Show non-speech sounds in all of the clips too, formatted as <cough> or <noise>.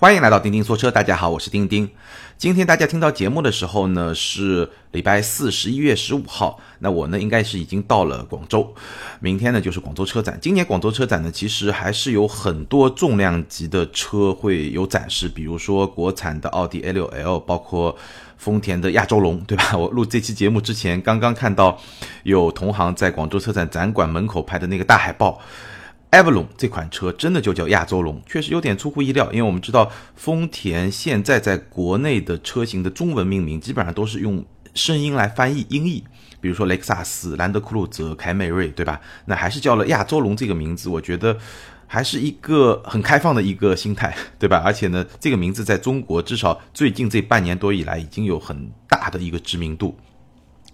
欢迎来到钉钉说车，大家好，我是钉钉。今天大家听到节目的时候呢，是礼拜四，十一月十五号。那我呢，应该是已经到了广州，明天呢就是广州车展。今年广州车展呢，其实还是有很多重量级的车会有展示，比如说国产的奥迪 A6L，包括丰田的亚洲龙，对吧？<laughs> 我录这期节目之前，刚刚看到有同行在广州车展展馆门口拍的那个大海报。Avalon 这款车真的就叫亚洲龙，确实有点出乎意料，因为我们知道丰田现在在国内的车型的中文命名基本上都是用声音来翻译音译，比如说雷克萨斯、兰德酷路泽、凯美瑞，对吧？那还是叫了亚洲龙这个名字，我觉得还是一个很开放的一个心态，对吧？而且呢，这个名字在中国至少最近这半年多以来已经有很大的一个知名度。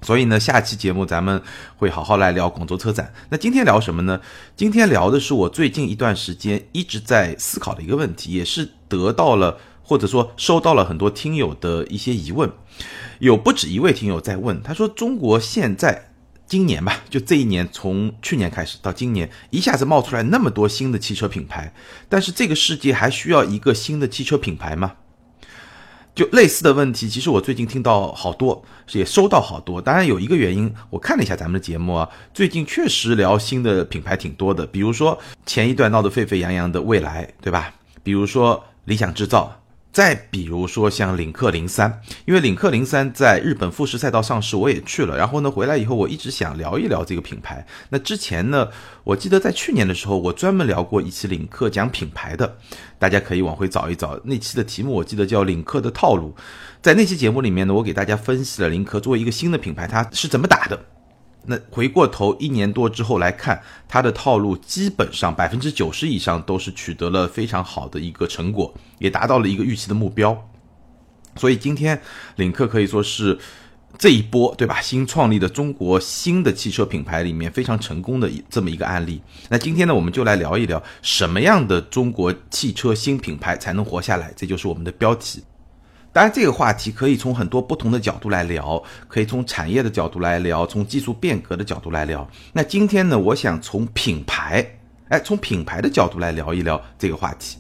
所以呢，下期节目咱们会好好来聊广州车展。那今天聊什么呢？今天聊的是我最近一段时间一直在思考的一个问题，也是得到了或者说收到了很多听友的一些疑问。有不止一位听友在问，他说：“中国现在今年吧，就这一年，从去年开始到今年，一下子冒出来那么多新的汽车品牌，但是这个世界还需要一个新的汽车品牌吗？”就类似的问题，其实我最近听到好多，也收到好多。当然有一个原因，我看了一下咱们的节目啊，最近确实聊新的品牌挺多的。比如说前一段闹得沸沸扬扬的蔚来，对吧？比如说理想制造。再比如说像领克零三，因为领克零三在日本富士赛道上市，我也去了。然后呢，回来以后我一直想聊一聊这个品牌。那之前呢，我记得在去年的时候，我专门聊过一期领克讲品牌的，大家可以往回找一找。那期的题目我记得叫领克的套路。在那期节目里面呢，我给大家分析了领克作为一个新的品牌，它是怎么打的。那回过头一年多之后来看，它的套路基本上百分之九十以上都是取得了非常好的一个成果，也达到了一个预期的目标。所以今天领克可以说是这一波对吧？新创立的中国新的汽车品牌里面非常成功的这么一个案例。那今天呢，我们就来聊一聊什么样的中国汽车新品牌才能活下来，这就是我们的标题。当然，这个话题可以从很多不同的角度来聊，可以从产业的角度来聊，从技术变革的角度来聊。那今天呢，我想从品牌，哎，从品牌的角度来聊一聊这个话题。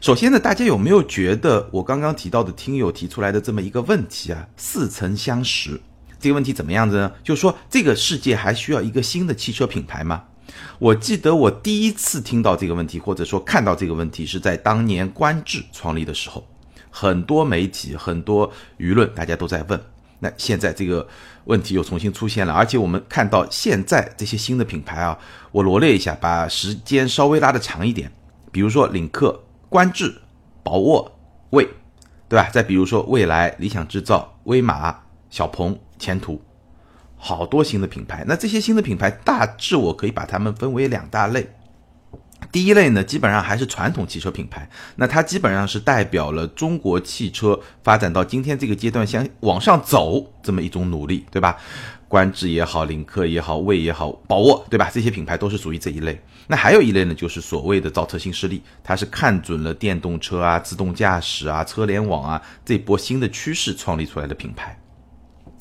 首先呢，大家有没有觉得我刚刚提到的听友提出来的这么一个问题啊，似曾相识？这个问题怎么样子呢？就是说，这个世界还需要一个新的汽车品牌吗？我记得我第一次听到这个问题，或者说看到这个问题，是在当年观致创立的时候。很多媒体、很多舆论，大家都在问。那现在这个问题又重新出现了，而且我们看到现在这些新的品牌啊，我罗列一下，把时间稍微拉的长一点。比如说领克、观致、宝沃、蔚，对吧？再比如说未来、理想制造、威马、小鹏、前途，好多新的品牌。那这些新的品牌大致我可以把它们分为两大类。第一类呢，基本上还是传统汽车品牌，那它基本上是代表了中国汽车发展到今天这个阶段想往上走这么一种努力，对吧？观致也好，领克也好，蔚也好，宝沃，对吧？这些品牌都是属于这一类。那还有一类呢，就是所谓的造车新势力，它是看准了电动车啊、自动驾驶啊、车联网啊这波新的趋势创立出来的品牌。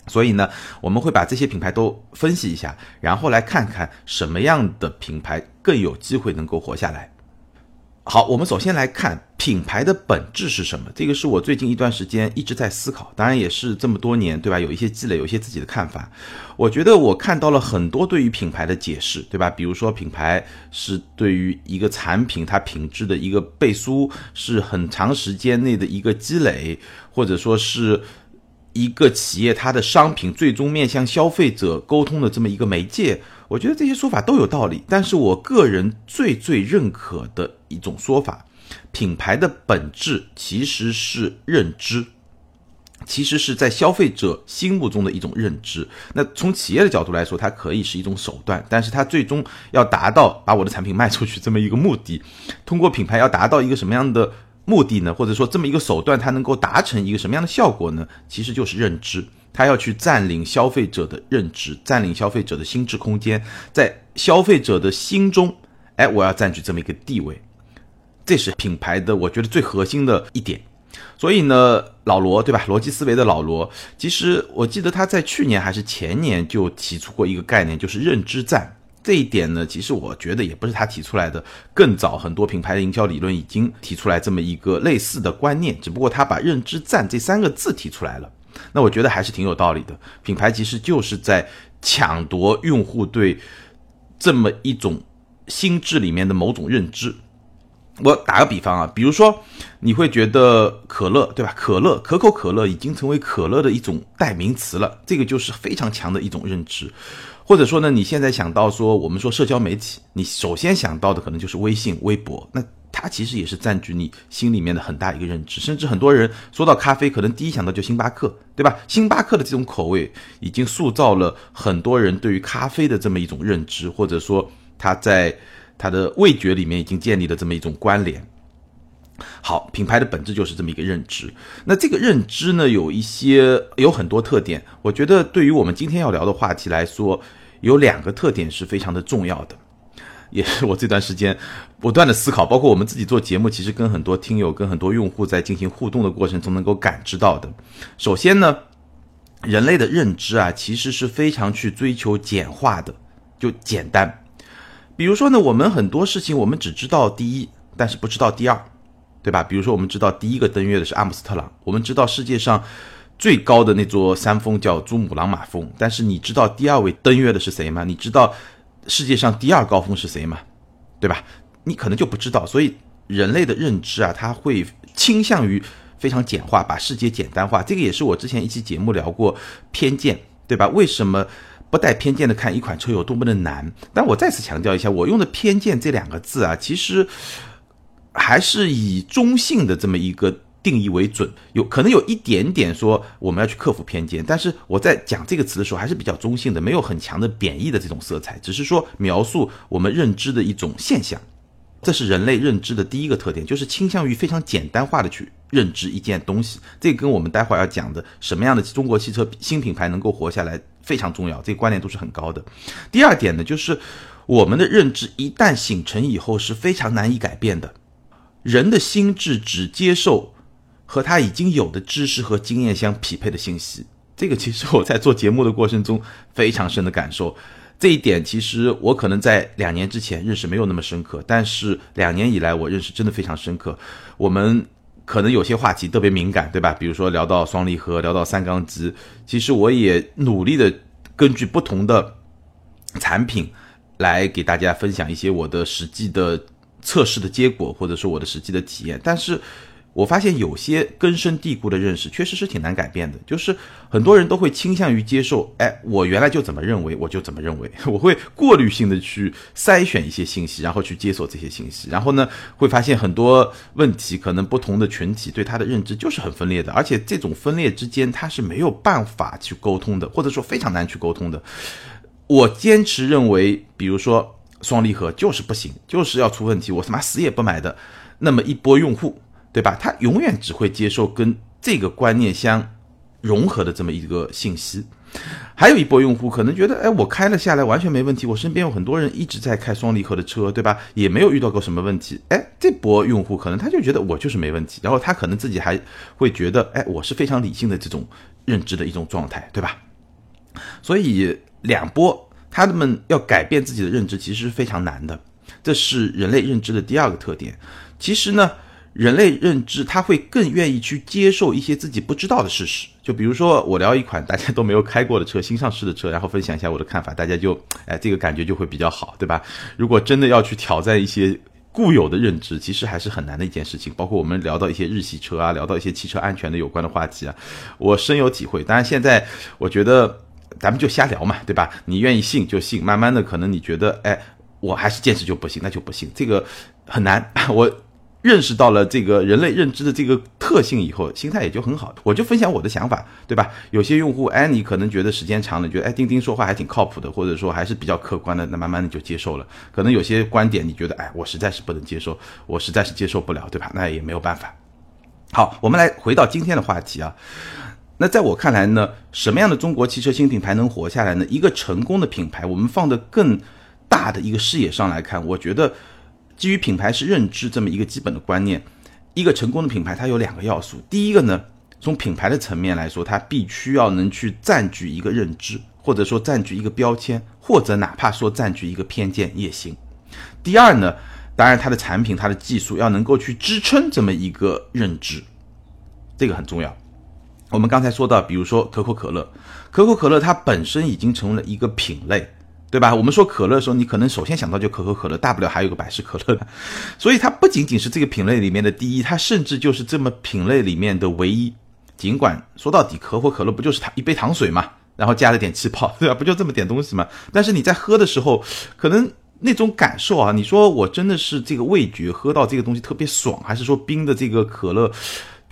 所以呢，我们会把这些品牌都分析一下，然后来看看什么样的品牌更有机会能够活下来。好，我们首先来看品牌的本质是什么？这个是我最近一段时间一直在思考，当然也是这么多年，对吧？有一些积累，有一些自己的看法。我觉得我看到了很多对于品牌的解释，对吧？比如说品牌是对于一个产品它品质的一个背书，是很长时间内的一个积累，或者说是。一个企业它的商品最终面向消费者沟通的这么一个媒介，我觉得这些说法都有道理。但是我个人最最认可的一种说法，品牌的本质其实是认知，其实是在消费者心目中的一种认知。那从企业的角度来说，它可以是一种手段，但是它最终要达到把我的产品卖出去这么一个目的，通过品牌要达到一个什么样的？目的呢，或者说这么一个手段，它能够达成一个什么样的效果呢？其实就是认知，它要去占领消费者的认知，占领消费者的心智空间，在消费者的心中，哎，我要占据这么一个地位，这是品牌的，我觉得最核心的一点。所以呢，老罗对吧？逻辑思维的老罗，其实我记得他在去年还是前年就提出过一个概念，就是认知战。这一点呢，其实我觉得也不是他提出来的，更早很多品牌的营销理论已经提出来这么一个类似的观念，只不过他把认知战这三个字提出来了。那我觉得还是挺有道理的。品牌其实就是在抢夺用户对这么一种心智里面的某种认知。我打个比方啊，比如说你会觉得可乐，对吧？可乐，可口可乐已经成为可乐的一种代名词了，这个就是非常强的一种认知。或者说呢，你现在想到说我们说社交媒体，你首先想到的可能就是微信、微博，那它其实也是占据你心里面的很大一个认知。甚至很多人说到咖啡，可能第一想到就星巴克，对吧？星巴克的这种口味已经塑造了很多人对于咖啡的这么一种认知，或者说它在。它的味觉里面已经建立了这么一种关联。好，品牌的本质就是这么一个认知。那这个认知呢，有一些有很多特点。我觉得对于我们今天要聊的话题来说，有两个特点是非常的重要的，也是我这段时间不断的思考，包括我们自己做节目，其实跟很多听友、跟很多用户在进行互动的过程中能够感知到的。首先呢，人类的认知啊，其实是非常去追求简化的，就简单。比如说呢，我们很多事情我们只知道第一，但是不知道第二，对吧？比如说我们知道第一个登月的是阿姆斯特朗，我们知道世界上最高的那座山峰叫珠穆朗玛峰，但是你知道第二位登月的是谁吗？你知道世界上第二高峰是谁吗？对吧？你可能就不知道。所以人类的认知啊，它会倾向于非常简化，把世界简单化。这个也是我之前一期节目聊过偏见，对吧？为什么？不带偏见的看一款车有多么的难，但我再次强调一下，我用的“偏见”这两个字啊，其实还是以中性的这么一个定义为准，有可能有一点点说我们要去克服偏见，但是我在讲这个词的时候还是比较中性的，没有很强的贬义的这种色彩，只是说描述我们认知的一种现象。这是人类认知的第一个特点，就是倾向于非常简单化的去认知一件东西。这跟我们待会儿要讲的什么样的中国汽车新品牌能够活下来非常重要，这个观念都是很高的。第二点呢，就是我们的认知一旦形成以后是非常难以改变的。人的心智只接受和他已经有的知识和经验相匹配的信息，这个其实我在做节目的过程中非常深的感受。这一点其实我可能在两年之前认识没有那么深刻，但是两年以来我认识真的非常深刻。我们可能有些话题特别敏感，对吧？比如说聊到双离合，聊到三缸机，其实我也努力的根据不同的产品来给大家分享一些我的实际的测试的结果，或者说我的实际的体验，但是。我发现有些根深蒂固的认识确实是挺难改变的，就是很多人都会倾向于接受，哎，我原来就怎么认为，我就怎么认为，<laughs> 我会过滤性的去筛选一些信息，然后去接受这些信息，然后呢，会发现很多问题，可能不同的群体对他的认知就是很分裂的，而且这种分裂之间他是没有办法去沟通的，或者说非常难去沟通的。我坚持认为，比如说双离合就是不行，就是要出问题，我他妈死也不买的，那么一波用户。对吧？他永远只会接受跟这个观念相融合的这么一个信息。还有一波用户可能觉得，哎，我开了下来完全没问题，我身边有很多人一直在开双离合的车，对吧？也没有遇到过什么问题。哎，这波用户可能他就觉得我就是没问题，然后他可能自己还会觉得，哎，我是非常理性的这种认知的一种状态，对吧？所以两波他们要改变自己的认知其实是非常难的，这是人类认知的第二个特点。其实呢。人类认知，他会更愿意去接受一些自己不知道的事实。就比如说，我聊一款大家都没有开过的车，新上市的车，然后分享一下我的看法，大家就，哎，这个感觉就会比较好，对吧？如果真的要去挑战一些固有的认知，其实还是很难的一件事情。包括我们聊到一些日系车啊，聊到一些汽车安全的有关的话题啊，我深有体会。当然，现在我觉得咱们就瞎聊嘛，对吧？你愿意信就信，慢慢的可能你觉得，哎，我还是坚持就不行，那就不行，这个很难。<laughs> 我。认识到了这个人类认知的这个特性以后，心态也就很好。我就分享我的想法，对吧？有些用户，哎，你可能觉得时间长了，觉得哎，钉钉说话还挺靠谱的，或者说还是比较客观的，那慢慢的就接受了。可能有些观点你觉得，哎，我实在是不能接受，我实在是接受不了，对吧？那也没有办法。好，我们来回到今天的话题啊。那在我看来呢，什么样的中国汽车新品牌能活下来呢？一个成功的品牌，我们放的更大的一个视野上来看，我觉得。基于品牌是认知这么一个基本的观念，一个成功的品牌它有两个要素。第一个呢，从品牌的层面来说，它必须要能去占据一个认知，或者说占据一个标签，或者哪怕说占据一个偏见也行。第二呢，当然它的产品、它的技术要能够去支撑这么一个认知，这个很重要。我们刚才说到，比如说可口可乐，可口可乐它本身已经成为了一个品类，对吧？我们说可乐的时候，你可能首先想到就可口可乐，大不了还有个百事可乐，<laughs> 所以它不仅仅是这个品类里面的第一，它甚至就是这么品类里面的唯一。尽管说到底，可口可乐不就是它一杯糖水嘛？然后加了点气泡，<laughs> 对吧？不就这么点东西吗？但是你在喝的时候，可能那种感受啊，你说我真的是这个味觉喝到这个东西特别爽，还是说冰的这个可乐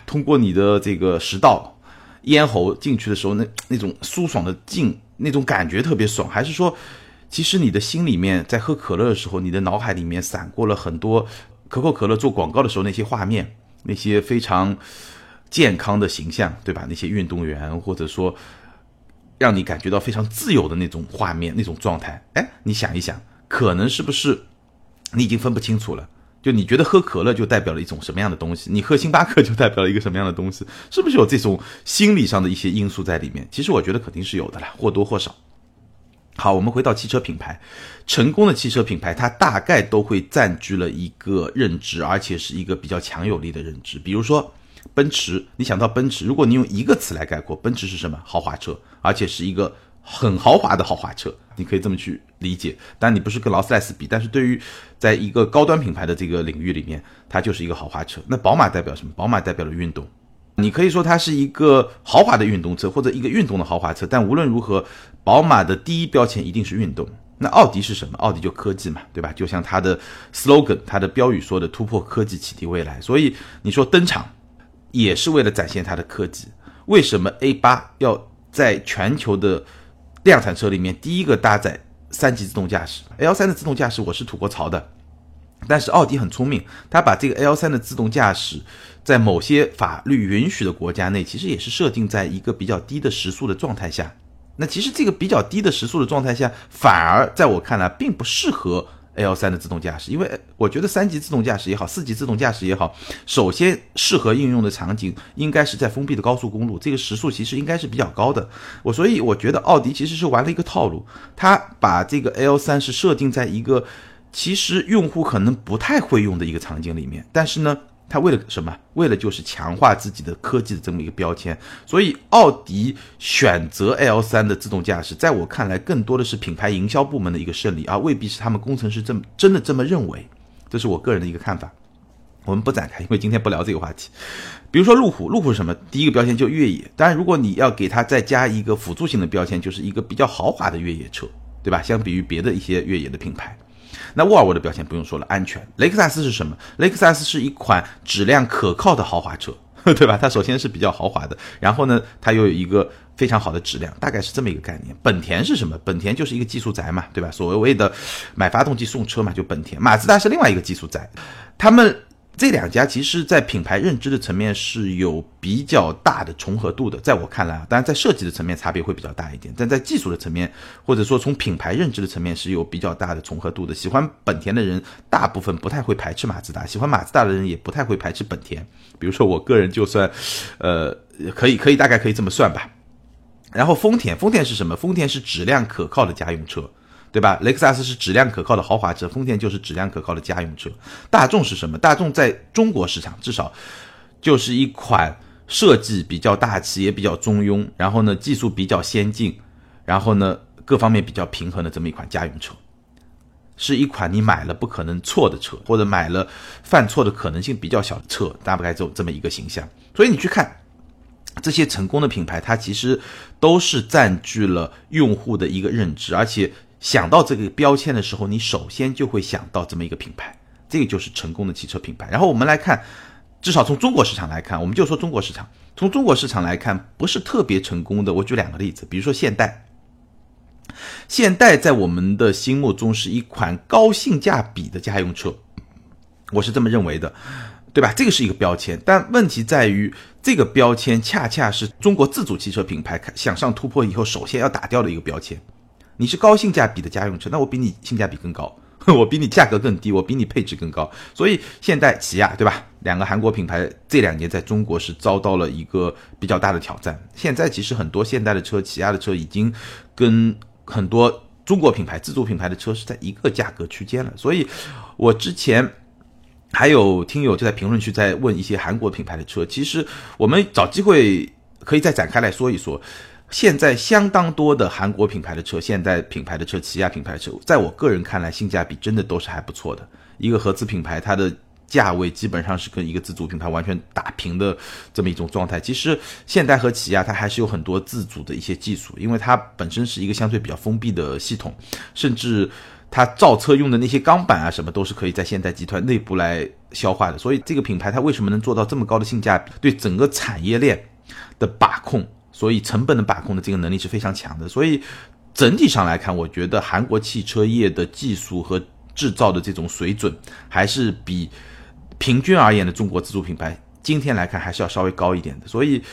通过你的这个食道、咽喉进去的时候，那那种舒爽的劲，那种感觉特别爽，还是说，其实你的心里面在喝可乐的时候，你的脑海里面闪过了很多可口可乐做广告的时候那些画面，那些非常健康的形象，对吧？那些运动员或者说。让你感觉到非常自由的那种画面、那种状态，哎，你想一想，可能是不是你已经分不清楚了？就你觉得喝可乐就代表了一种什么样的东西？你喝星巴克就代表了一个什么样的东西？是不是有这种心理上的一些因素在里面？其实我觉得肯定是有的啦，或多或少。好，我们回到汽车品牌，成功的汽车品牌，它大概都会占据了一个认知，而且是一个比较强有力的认知，比如说。奔驰，你想到奔驰，如果你用一个词来概括，奔驰是什么？豪华车，而且是一个很豪华的豪华车，你可以这么去理解。但你不是跟劳斯莱斯比，但是对于在一个高端品牌的这个领域里面，它就是一个豪华车。那宝马代表什么？宝马代表了运动，你可以说它是一个豪华的运动车，或者一个运动的豪华车。但无论如何，宝马的第一标签一定是运动。那奥迪是什么？奥迪就科技嘛，对吧？就像它的 slogan，它的标语说的“突破科技，启迪未来”。所以你说登场。也是为了展现它的科技。为什么 A 八要在全球的量产车里面第一个搭载三级自动驾驶？L 三的自动驾驶我是吐过槽的，但是奥迪很聪明，它把这个 L 三的自动驾驶在某些法律允许的国家内，其实也是设定在一个比较低的时速的状态下。那其实这个比较低的时速的状态下，反而在我看来并不适合。L 三的自动驾驶，因为我觉得三级自动驾驶也好，四级自动驾驶也好，首先适合应用的场景应该是在封闭的高速公路，这个时速其实应该是比较高的。我所以我觉得奥迪其实是玩了一个套路，它把这个 L 三是设定在一个其实用户可能不太会用的一个场景里面，但是呢。他为了什么？为了就是强化自己的科技的这么一个标签，所以奥迪选择 L 三的自动驾驶，在我看来更多的是品牌营销部门的一个胜利，而未必是他们工程师这么真的这么认为。这是我个人的一个看法。我们不展开，因为今天不聊这个话题。比如说路虎，路虎是什么？第一个标签就越野。当然，如果你要给它再加一个辅助性的标签，就是一个比较豪华的越野车，对吧？相比于别的一些越野的品牌。那沃尔沃的表现不用说了，安全。雷克萨斯是什么？雷克萨斯是一款质量可靠的豪华车，<laughs> 对吧？它首先是比较豪华的，然后呢，它又有一个非常好的质量，大概是这么一个概念。本田是什么？本田就是一个技术宅嘛，对吧？所谓的买发动机送车嘛，就本田。马自达是另外一个技术宅，他们。这两家其实，在品牌认知的层面是有比较大的重合度的，在我看来啊，当然在设计的层面差别会比较大一点，但在技术的层面，或者说从品牌认知的层面是有比较大的重合度的。喜欢本田的人，大部分不太会排斥马自达；喜欢马自达的人，也不太会排斥本田。比如说我个人就算，呃，可以可以大概可以这么算吧。然后丰田，丰田是什么？丰田是质量可靠的家用车。对吧？雷克萨斯是质量可靠的豪华车，丰田就是质量可靠的家用车。大众是什么？大众在中国市场至少就是一款设计比较大气，也比较中庸，然后呢技术比较先进，然后呢各方面比较平衡的这么一款家用车，是一款你买了不可能错的车，或者买了犯错的可能性比较小的车，大概就这么一个形象。所以你去看这些成功的品牌，它其实都是占据了用户的一个认知，而且。想到这个标签的时候，你首先就会想到这么一个品牌，这个就是成功的汽车品牌。然后我们来看，至少从中国市场来看，我们就说中国市场，从中国市场来看，不是特别成功的。我举两个例子，比如说现代，现代在我们的心目中是一款高性价比的家用车，我是这么认为的，对吧？这个是一个标签，但问题在于，这个标签恰恰是中国自主汽车品牌向上突破以后首先要打掉的一个标签。你是高性价比的家用车，那我比你性价比更高，我比你价格更低，我比你配置更高。所以现代、起亚，对吧？两个韩国品牌这两年在中国是遭到了一个比较大的挑战。现在其实很多现代的车、起亚的车已经跟很多中国品牌、自主品牌的车是在一个价格区间了。所以，我之前还有听友就在评论区在问一些韩国品牌的车，其实我们找机会可以再展开来说一说。现在相当多的韩国品牌的车，现代品牌的车，起亚品牌的车，在我个人看来，性价比真的都是还不错的。一个合资品牌，它的价位基本上是跟一个自主品牌完全打平的这么一种状态。其实现代和起亚它还是有很多自主的一些技术，因为它本身是一个相对比较封闭的系统，甚至它造车用的那些钢板啊什么都是可以在现代集团内部来消化的。所以这个品牌它为什么能做到这么高的性价比？对整个产业链的把控。所以成本的把控的这个能力是非常强的，所以整体上来看，我觉得韩国汽车业的技术和制造的这种水准，还是比平均而言的中国自主品牌今天来看还是要稍微高一点的。所以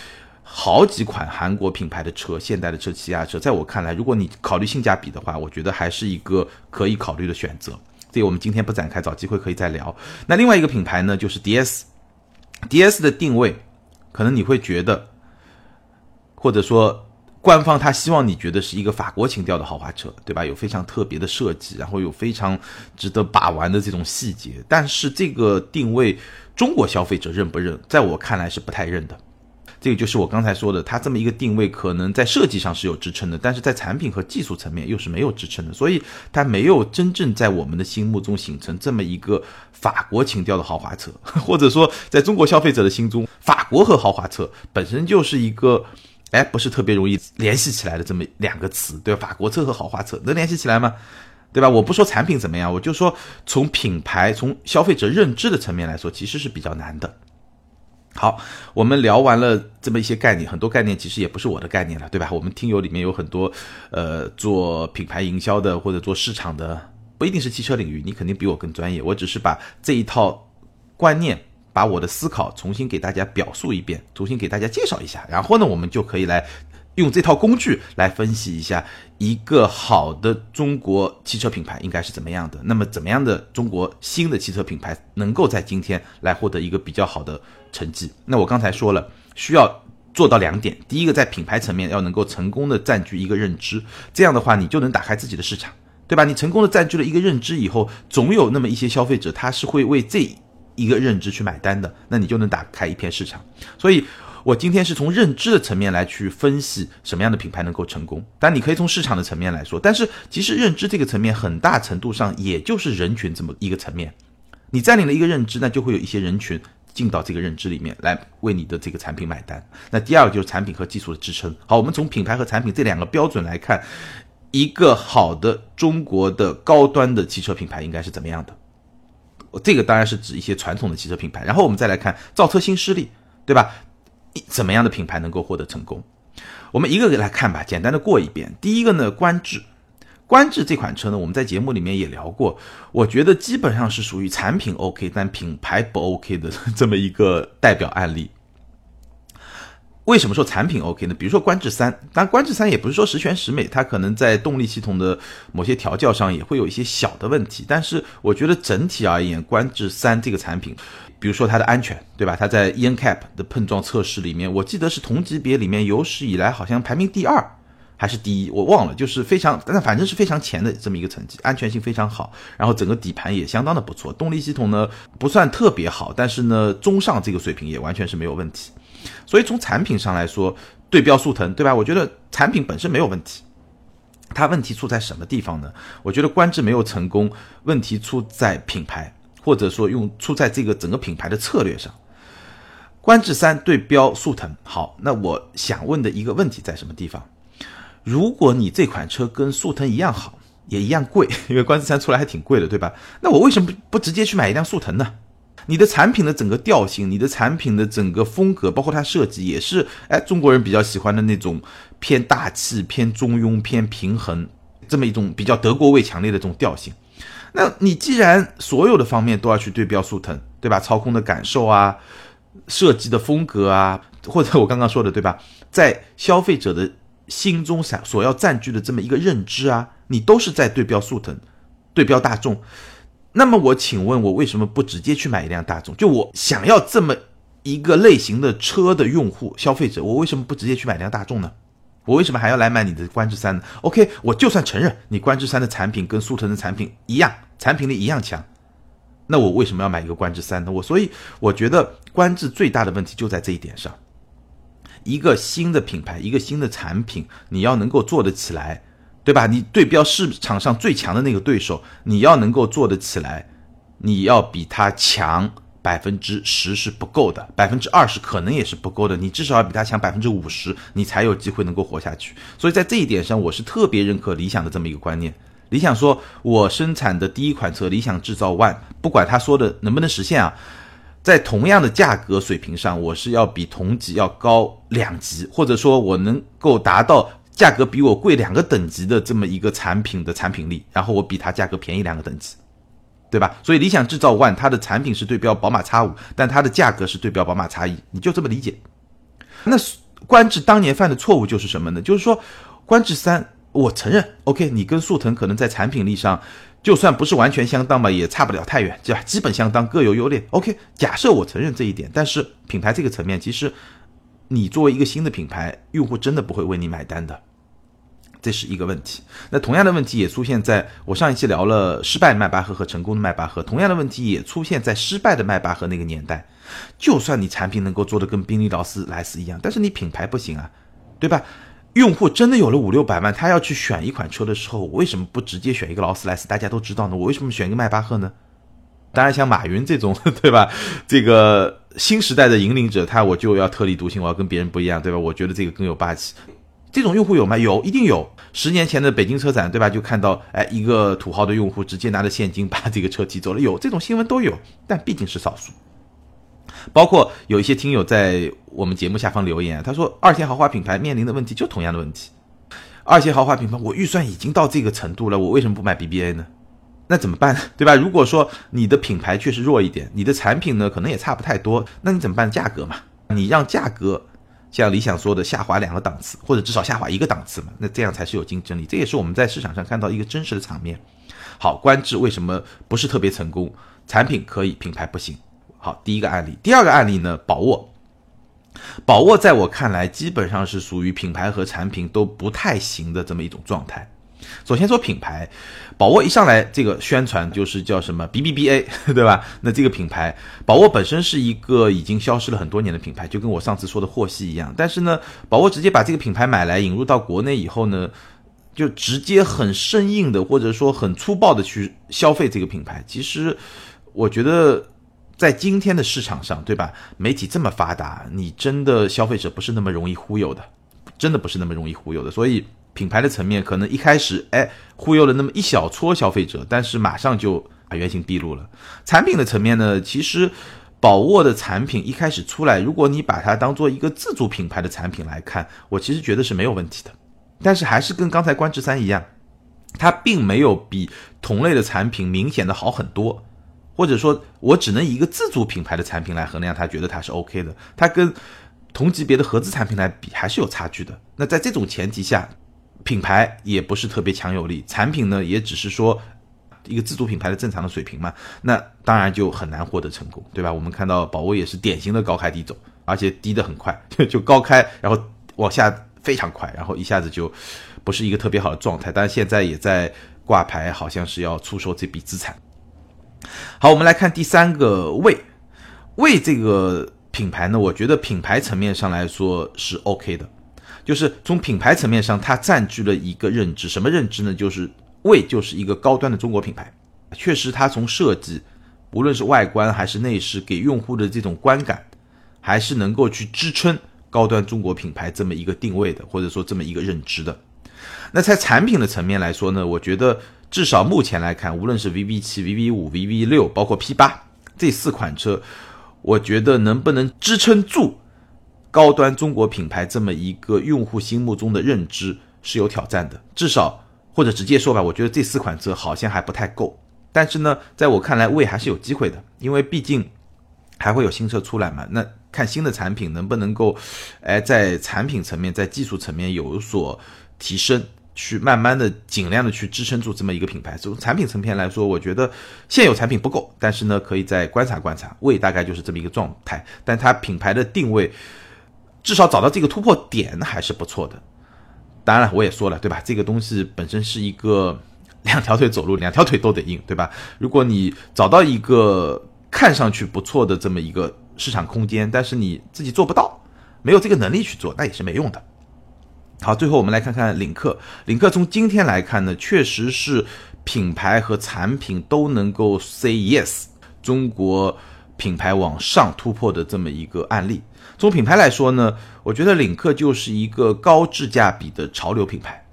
好几款韩国品牌的车，现代的车、起亚车，在我看来，如果你考虑性价比的话，我觉得还是一个可以考虑的选择。这个我们今天不展开，找机会可以再聊。那另外一个品牌呢，就是 DS，DS 的定位，可能你会觉得。或者说，官方他希望你觉得是一个法国情调的豪华车，对吧？有非常特别的设计，然后有非常值得把玩的这种细节。但是这个定位，中国消费者认不认？在我看来是不太认的。这个就是我刚才说的，它这么一个定位，可能在设计上是有支撑的，但是在产品和技术层面又是没有支撑的。所以它没有真正在我们的心目中形成这么一个法国情调的豪华车，或者说在中国消费者的心中，法国和豪华车本身就是一个。哎，不是特别容易联系起来的这么两个词，对吧？法国车和豪华车能联系起来吗？对吧？我不说产品怎么样，我就说从品牌、从消费者认知的层面来说，其实是比较难的。好，我们聊完了这么一些概念，很多概念其实也不是我的概念了，对吧？我们听友里面有很多，呃，做品牌营销的或者做市场的，不一定是汽车领域，你肯定比我更专业。我只是把这一套观念。把我的思考重新给大家表述一遍，重新给大家介绍一下，然后呢，我们就可以来用这套工具来分析一下一个好的中国汽车品牌应该是怎么样的。那么，怎么样的中国新的汽车品牌能够在今天来获得一个比较好的成绩？那我刚才说了，需要做到两点：第一个，在品牌层面要能够成功的占据一个认知，这样的话，你就能打开自己的市场，对吧？你成功的占据了一个认知以后，总有那么一些消费者，他是会为这。一个认知去买单的，那你就能打开一片市场。所以，我今天是从认知的层面来去分析什么样的品牌能够成功。但你可以从市场的层面来说，但是其实认知这个层面很大程度上也就是人群这么一个层面。你占领了一个认知，那就会有一些人群进到这个认知里面来为你的这个产品买单。那第二个就是产品和技术的支撑。好，我们从品牌和产品这两个标准来看，一个好的中国的高端的汽车品牌应该是怎么样的？这个当然是指一些传统的汽车品牌，然后我们再来看造车新势力，对吧？怎么样的品牌能够获得成功？我们一个个来看吧，简单的过一遍。第一个呢，观致，观致这款车呢，我们在节目里面也聊过，我觉得基本上是属于产品 OK，但品牌不 OK 的 <laughs> 这么一个代表案例。为什么说产品 OK 呢？比如说观致三，当然观致三也不是说十全十美，它可能在动力系统的某些调教上也会有一些小的问题。但是我觉得整体而言，观致三这个产品，比如说它的安全，对吧？它在 eNCAP 的碰撞测试里面，我记得是同级别里面有史以来好像排名第二还是第一，我忘了，就是非常，但反正是非常前的这么一个成绩，安全性非常好，然后整个底盘也相当的不错，动力系统呢不算特别好，但是呢中上这个水平也完全是没有问题。所以从产品上来说，对标速腾，对吧？我觉得产品本身没有问题，它问题出在什么地方呢？我觉得观致没有成功，问题出在品牌，或者说用出在这个整个品牌的策略上。观致三对标速腾，好，那我想问的一个问题在什么地方？如果你这款车跟速腾一样好，也一样贵，因为观致三出来还挺贵的，对吧？那我为什么不不直接去买一辆速腾呢？你的产品的整个调性，你的产品的整个风格，包括它设计，也是哎中国人比较喜欢的那种偏大气、偏中庸、偏平衡这么一种比较德国味强烈的这种调性。那你既然所有的方面都要去对标速腾，对吧？操控的感受啊，设计的风格啊，或者我刚刚说的，对吧？在消费者的心中想所要占据的这么一个认知啊，你都是在对标速腾。对标大众。那么我请问，我为什么不直接去买一辆大众？就我想要这么一个类型的车的用户消费者，我为什么不直接去买辆大众呢？我为什么还要来买你的观致三呢？OK，我就算承认你观致三的产品跟速腾的产品一样，产品力一样强，那我为什么要买一个观致三呢？我所以我觉得观致最大的问题就在这一点上，一个新的品牌，一个新的产品，你要能够做得起来。对吧？你对标市场上最强的那个对手，你要能够做得起来，你要比他强百分之十是不够的，百分之二十可能也是不够的，你至少要比他强百分之五十，你才有机会能够活下去。所以在这一点上，我是特别认可理想的这么一个观念。理想说，我生产的第一款车理想制造 ONE，不管他说的能不能实现啊，在同样的价格水平上，我是要比同级要高两级，或者说我能够达到。价格比我贵两个等级的这么一个产品的产品力，然后我比它价格便宜两个等级，对吧？所以理想制造 ONE 它的产品是对标宝马 X 五，但它的价格是对标宝马 X 一，你就这么理解。那观致当年犯的错误就是什么呢？就是说观致三，我承认，OK，你跟速腾可能在产品力上，就算不是完全相当吧，也差不了太远，对吧？基本相当，各有优劣。OK，假设我承认这一点，但是品牌这个层面，其实你作为一个新的品牌，用户真的不会为你买单的。这是一个问题，那同样的问题也出现在我上一期聊了失败迈巴赫和成功的迈巴赫，同样的问题也出现在失败的迈巴赫那个年代。就算你产品能够做得跟宾利、劳斯莱斯一样，但是你品牌不行啊，对吧？用户真的有了五六百万，他要去选一款车的时候，我为什么不直接选一个劳斯莱斯？大家都知道呢，我为什么选一个迈巴赫呢？当然，像马云这种，<laughs> 对吧？这个新时代的引领者，他我就要特立独行，我要跟别人不一样，对吧？我觉得这个更有霸气。这种用户有吗？有，一定有。十年前的北京车展，对吧？就看到，哎，一个土豪的用户直接拿着现金把这个车提走了，有这种新闻都有，但毕竟是少数。包括有一些听友在我们节目下方留言，他说二线豪华品牌面临的问题就同样的问题。二线豪华品牌，我预算已经到这个程度了，我为什么不买 BBA 呢？那怎么办？对吧？如果说你的品牌确实弱一点，你的产品呢可能也差不太多，那你怎么办？价格嘛，你让价格。像理想说的下滑两个档次，或者至少下滑一个档次嘛，那这样才是有竞争力。这也是我们在市场上看到一个真实的场面。好，观致为什么不是特别成功？产品可以，品牌不行。好，第一个案例，第二个案例呢？宝沃，宝沃在我看来基本上是属于品牌和产品都不太行的这么一种状态。首先说品牌，宝沃一上来这个宣传就是叫什么 B B B A，<laughs> 对吧？那这个品牌，宝沃本身是一个已经消失了很多年的品牌，就跟我上次说的霍希一样。但是呢，宝沃直接把这个品牌买来引入到国内以后呢，就直接很生硬的或者说很粗暴的去消费这个品牌。其实我觉得在今天的市场上，对吧？媒体这么发达，你真的消费者不是那么容易忽悠的，真的不是那么容易忽悠的。所以。品牌的层面可能一开始哎忽悠了那么一小撮消费者，但是马上就啊原形毕露了。产品的层面呢，其实宝沃的产品一开始出来，如果你把它当做一个自主品牌的产品来看，我其实觉得是没有问题的。但是还是跟刚才观致三一样，它并没有比同类的产品明显的好很多，或者说我只能以一个自主品牌的产品来衡量，它觉得它是 OK 的。它跟同级别的合资产品来比还是有差距的。那在这种前提下，品牌也不是特别强有力，产品呢也只是说一个自主品牌的正常的水平嘛，那当然就很难获得成功，对吧？我们看到宝沃也是典型的高开低走，而且低得很快，<laughs> 就高开然后往下非常快，然后一下子就不是一个特别好的状态。但是现在也在挂牌，好像是要出售这笔资产。好，我们来看第三个魏，魏这个品牌呢，我觉得品牌层面上来说是 OK 的。就是从品牌层面上，它占据了一个认知，什么认知呢？就是魏就是一个高端的中国品牌，确实它从设计，无论是外观还是内饰，给用户的这种观感，还是能够去支撑高端中国品牌这么一个定位的，或者说这么一个认知的。那在产品的层面来说呢，我觉得至少目前来看，无论是 VV 七、VV 五、VV 六，包括 P 八这四款车，我觉得能不能支撑住？高端中国品牌这么一个用户心目中的认知是有挑战的，至少或者直接说吧，我觉得这四款车好像还不太够。但是呢，在我看来，魏还是有机会的，因为毕竟还会有新车出来嘛。那看新的产品能不能够，哎，在产品层面、在技术层面有所提升，去慢慢的、尽量的去支撑住这么一个品牌。从产品层面来说，我觉得现有产品不够，但是呢，可以再观察观察。魏大概就是这么一个状态，但它品牌的定位，至少找到这个突破点还是不错的。当然了，我也说了，对吧？这个东西本身是一个两条腿走路，两条腿都得硬，对吧？如果你找到一个看上去不错的这么一个市场空间，但是你自己做不到，没有这个能力去做，那也是没用的。好，最后我们来看看领克。领克从今天来看呢，确实是品牌和产品都能够 say yes，中国品牌往上突破的这么一个案例。从品牌来说呢，我觉得领克就是一个高质价比的潮流品牌。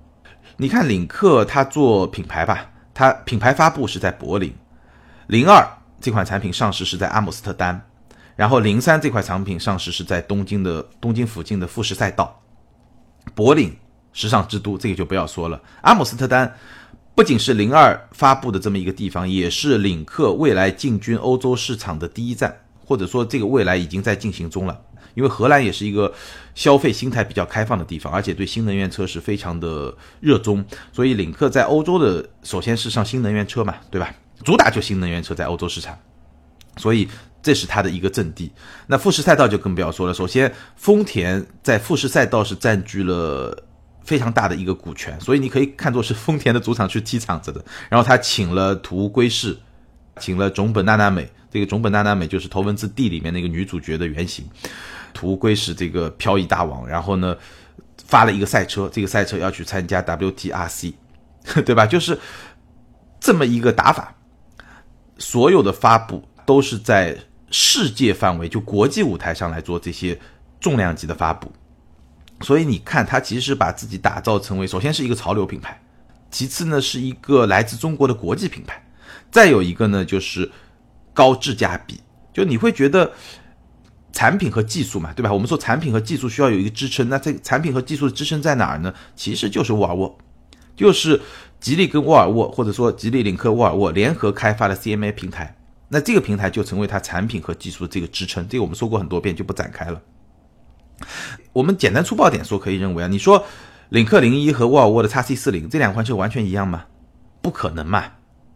你看领克它做品牌吧，它品牌发布是在柏林，零二这款产品上市是在阿姆斯特丹，然后零三这款产品上市是在东京的东京附近的富士赛道。柏林时尚之都，这个就不要说了。阿姆斯特丹不仅是零二发布的这么一个地方，也是领克未来进军欧洲市场的第一站，或者说这个未来已经在进行中了。因为荷兰也是一个消费心态比较开放的地方，而且对新能源车是非常的热衷，所以领克在欧洲的首先是上新能源车嘛，对吧？主打就新能源车在欧洲市场，所以这是它的一个阵地。那富士赛道就更不要说了，首先丰田在富士赛道是占据了非常大的一个股权，所以你可以看作是丰田的主场去踢场子的。然后他请了土屋圭市，请了种本娜娜美，这个种本娜娜美就是头文字 D 里面那个女主角的原型。图归是这个漂移大王，然后呢，发了一个赛车，这个赛车要去参加 WTRC，对吧？就是这么一个打法。所有的发布都是在世界范围，就国际舞台上来做这些重量级的发布。所以你看，他其实把自己打造成为，首先是一个潮流品牌，其次呢是一个来自中国的国际品牌，再有一个呢就是高质价比，就你会觉得。产品和技术嘛，对吧？我们说产品和技术需要有一个支撑，那这产品和技术的支撑在哪儿呢？其实就是沃尔沃，就是吉利跟沃尔沃，或者说吉利、领克、沃尔沃联合开发的 CMA 平台，那这个平台就成为它产品和技术的这个支撑。这个我们说过很多遍，就不展开了。我们简单粗暴点说，可以认为啊，你说领克零一和沃尔沃的 x C 四零这两款车完全一样吗？不可能嘛。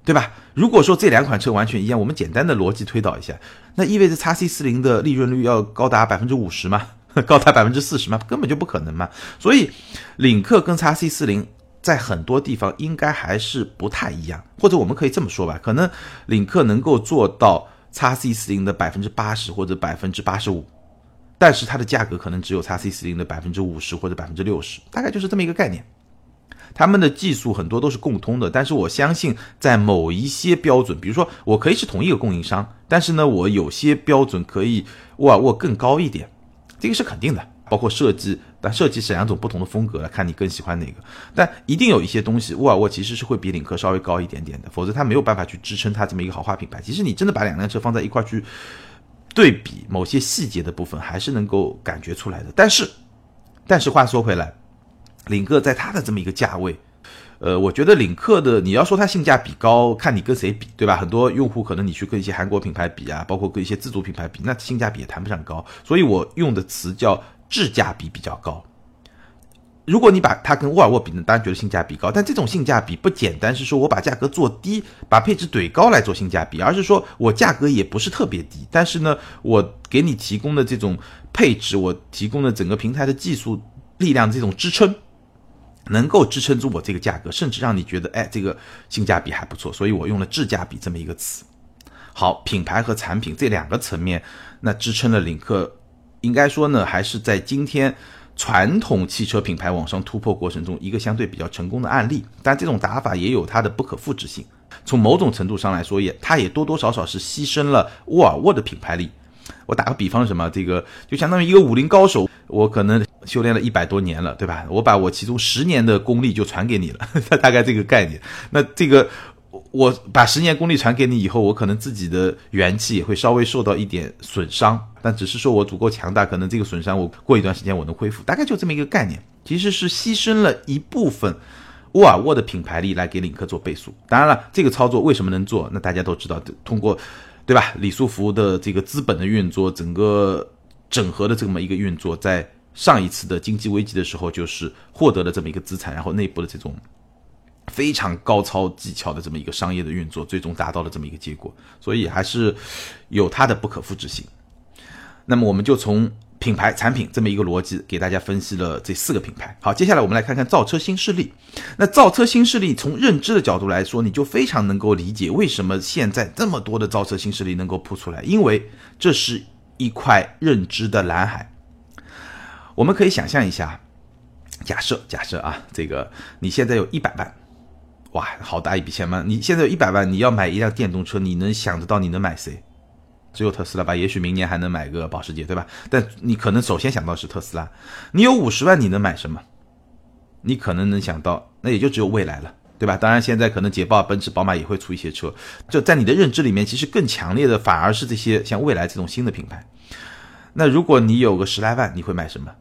对吧？如果说这两款车完全一样，我们简单的逻辑推导一下，那意味着叉 C 四零的利润率要高达百分之五十吗？<laughs> 高达百分之四十吗？根本就不可能嘛。所以，领克跟叉 C 四零在很多地方应该还是不太一样，或者我们可以这么说吧，可能领克能够做到叉 C 四零的百分之八十或者百分之八十五，但是它的价格可能只有叉 C 四零的百分之五十或者百分之六十，大概就是这么一个概念。他们的技术很多都是共通的，但是我相信在某一些标准，比如说我可以是同一个供应商，但是呢，我有些标准可以沃尔沃更高一点，这个是肯定的。包括设计，但设计是两种不同的风格，看你更喜欢哪个。但一定有一些东西，沃尔沃其实是会比领克稍微高一点点的，否则它没有办法去支撑它这么一个豪华品牌。其实你真的把两辆车放在一块去对比，某些细节的部分还是能够感觉出来的。但是，但是话说回来。领克在它的这么一个价位，呃，我觉得领克的你要说它性价比高，看你跟谁比，对吧？很多用户可能你去跟一些韩国品牌比啊，包括跟一些自主品牌比，那性价比也谈不上高。所以我用的词叫质价比比较高。如果你把它跟沃尔沃比，呢，当然觉得性价比高，但这种性价比不简单是说我把价格做低，把配置怼高来做性价比，而是说我价格也不是特别低，但是呢，我给你提供的这种配置，我提供的整个平台的技术力量这种支撑。能够支撑住我这个价格，甚至让你觉得，哎，这个性价比还不错，所以我用了质价比这么一个词。好，品牌和产品这两个层面，那支撑了领克，应该说呢，还是在今天传统汽车品牌往上突破过程中一个相对比较成功的案例。但这种打法也有它的不可复制性，从某种程度上来说，也它也多多少少是牺牲了沃尔沃的品牌力。我打个比方，什么这个就相当于一个武林高手，我可能修炼了一百多年了，对吧？我把我其中十年的功力就传给你了，<laughs> 大概这个概念。那这个我把十年功力传给你以后，我可能自己的元气也会稍微受到一点损伤，但只是说我足够强大，可能这个损伤我过一段时间我能恢复，大概就这么一个概念。其实是牺牲了一部分沃尔沃的品牌力来给领克做倍数。当然了，这个操作为什么能做？那大家都知道，通过。对吧？李书福的这个资本的运作，整个整合的这么一个运作，在上一次的经济危机的时候，就是获得了这么一个资产，然后内部的这种非常高超技巧的这么一个商业的运作，最终达到了这么一个结果，所以还是有它的不可复制性。那么我们就从品牌产品这么一个逻辑给大家分析了这四个品牌。好，接下来我们来看看造车新势力。那造车新势力从认知的角度来说，你就非常能够理解为什么现在这么多的造车新势力能够扑出来，因为这是一块认知的蓝海。我们可以想象一下，假设假设啊，这个你现在有一百万，哇，好大一笔钱嘛！你现在有一百万，你要买一辆电动车，你能想得到你能买谁？只有特斯拉吧？也许明年还能买个保时捷，对吧？但你可能首先想到是特斯拉。你有五十万，你能买什么？你可能能想到，那也就只有未来了，对吧？当然，现在可能捷豹、奔驰、宝马也会出一些车。就在你的认知里面，其实更强烈的反而是这些像未来这种新的品牌。那如果你有个十来万，你会买什么？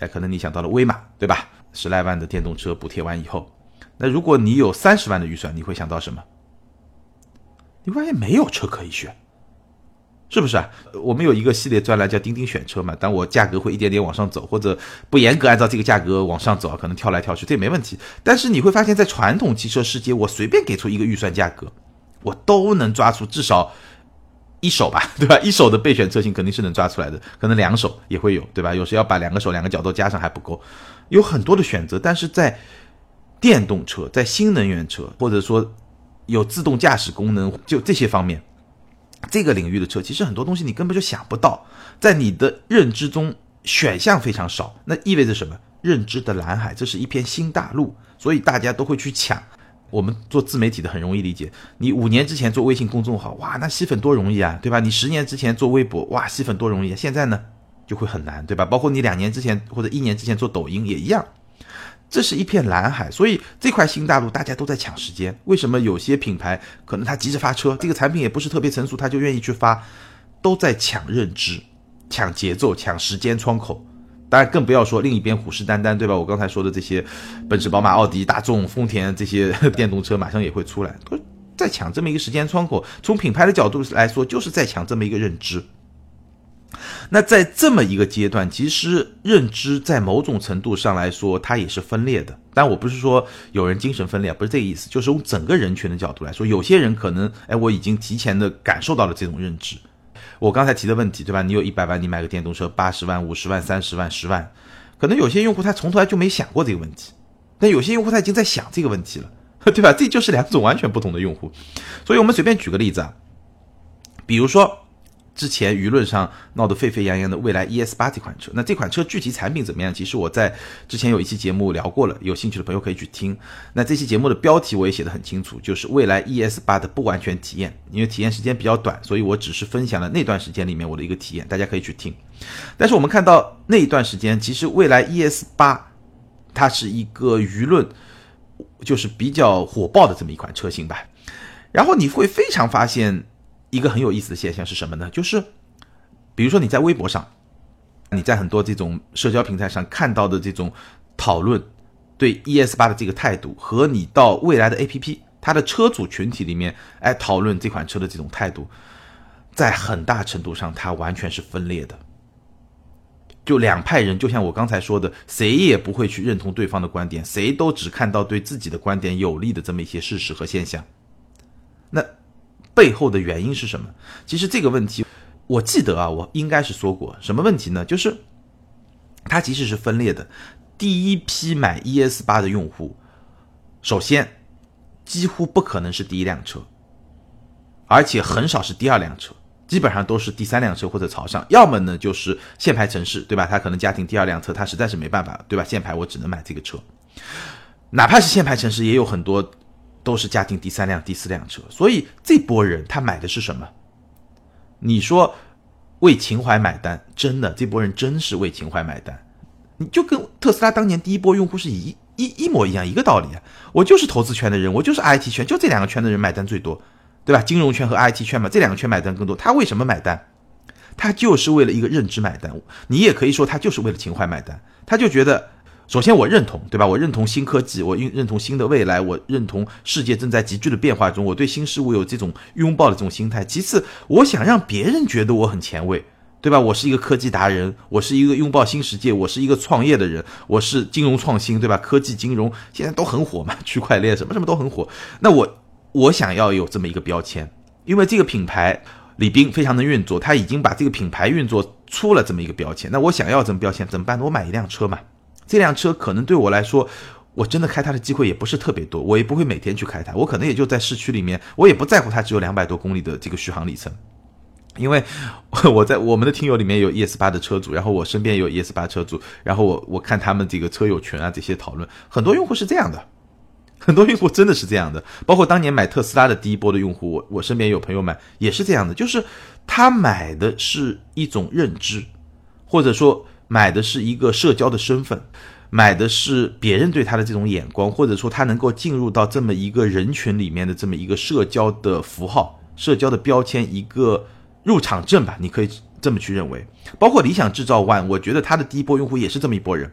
哎，可能你想到了威马，对吧？十来万的电动车补贴完以后，那如果你有三十万的预算，你会想到什么？你发现没有车可以选，是不是啊？我们有一个系列专栏叫“钉钉选车”嘛，但我价格会一点点往上走，或者不严格按照这个价格往上走，可能跳来跳去，这也没问题。但是你会发现在传统汽车世界，我随便给出一个预算价格，我都能抓出至少。一手吧，<laughs> 对吧？一手的备选车型肯定是能抓出来的，可能两手也会有，对吧？有时要把两个手、两个脚都加上还不够，有很多的选择。但是在电动车、在新能源车，或者说有自动驾驶功能，就这些方面，这个领域的车，其实很多东西你根本就想不到，在你的认知中选项非常少。那意味着什么？认知的蓝海，这是一片新大陆，所以大家都会去抢。我们做自媒体的很容易理解，你五年之前做微信公众号，哇，那吸粉多容易啊，对吧？你十年之前做微博，哇，吸粉多容易，现在呢就会很难，对吧？包括你两年之前或者一年之前做抖音也一样，这是一片蓝海，所以这块新大陆大家都在抢时间。为什么有些品牌可能他急着发车，这个产品也不是特别成熟，他就愿意去发，都在抢认知、抢节奏、抢时间窗口。当然，更不要说另一边虎视眈眈，对吧？我刚才说的这些，奔驰、宝马、奥迪、大众、丰田这些 <laughs> 电动车马上也会出来，都在抢这么一个时间窗口。从品牌的角度来说，就是在抢这么一个认知。那在这么一个阶段，其实认知在某种程度上来说，它也是分裂的。但我不是说有人精神分裂，不是这个意思，就是从整个人群的角度来说，有些人可能，哎，我已经提前的感受到了这种认知。我刚才提的问题，对吧？你有一百万，你买个电动车，八十万、五十万、三十万、十万，可能有些用户他从头来就没想过这个问题，但有些用户他已经在想这个问题了，对吧？这就是两种完全不同的用户，所以我们随便举个例子啊，比如说。之前舆论上闹得沸沸扬扬的蔚来 ES 八这款车，那这款车具体产品怎么样？其实我在之前有一期节目聊过了，有兴趣的朋友可以去听。那这期节目的标题我也写得很清楚，就是蔚来 ES 八的不完全体验，因为体验时间比较短，所以我只是分享了那段时间里面我的一个体验，大家可以去听。但是我们看到那一段时间，其实蔚来 ES 八它是一个舆论就是比较火爆的这么一款车型吧，然后你会非常发现。一个很有意思的现象是什么呢？就是，比如说你在微博上，你在很多这种社交平台上看到的这种讨论，对 ES 八的这个态度，和你到未来的 APP 它的车主群体里面，哎，讨论这款车的这种态度，在很大程度上它完全是分裂的。就两派人，就像我刚才说的，谁也不会去认同对方的观点，谁都只看到对自己的观点有利的这么一些事实和现象。那。背后的原因是什么？其实这个问题，我记得啊，我应该是说过什么问题呢？就是它其实是分裂的。第一批买 ES 八的用户，首先几乎不可能是第一辆车，而且很少是第二辆车，基本上都是第三辆车或者朝上。要么呢就是限牌城市，对吧？他可能家庭第二辆车，他实在是没办法，对吧？限牌我只能买这个车，哪怕是限牌城市，也有很多。都是家庭第三辆、第四辆车，所以这波人他买的是什么？你说为情怀买单，真的，这波人真是为情怀买单。你就跟特斯拉当年第一波用户是一一一模一样，一个道理啊。我就是投资圈的人，我就是 IT 圈，就这两个圈的人买单最多，对吧？金融圈和 IT 圈嘛，这两个圈买单更多。他为什么买单？他就是为了一个认知买单。你也可以说他就是为了情怀买单，他就觉得。首先，我认同，对吧？我认同新科技，我认认同新的未来，我认同世界正在急剧的变化中，我对新事物有这种拥抱的这种心态。其次，我想让别人觉得我很前卫，对吧？我是一个科技达人，我是一个拥抱新世界，我是一个创业的人，我是金融创新，对吧？科技金融现在都很火嘛，<laughs> 区块链什么什么都很火。那我我想要有这么一个标签，因为这个品牌李斌非常能运作，他已经把这个品牌运作出了这么一个标签。那我想要这么标签怎么办呢？我买一辆车嘛，这辆车可能对我来说。我真的开它的机会也不是特别多，我也不会每天去开它，我可能也就在市区里面，我也不在乎它只有两百多公里的这个续航里程，因为 <laughs> 我在我们的听友里面有 ES 八的车主，然后我身边有 ES 八车主，然后我我看他们这个车友群啊这些讨论，很多用户是这样的，很多用户真的是这样的，包括当年买特斯拉的第一波的用户，我我身边有朋友买也是这样的，就是他买的是一种认知，或者说买的是一个社交的身份。买的是别人对他的这种眼光，或者说他能够进入到这么一个人群里面的这么一个社交的符号、社交的标签，一个入场证吧，你可以这么去认为。包括理想制造 One，我觉得它的第一波用户也是这么一波人。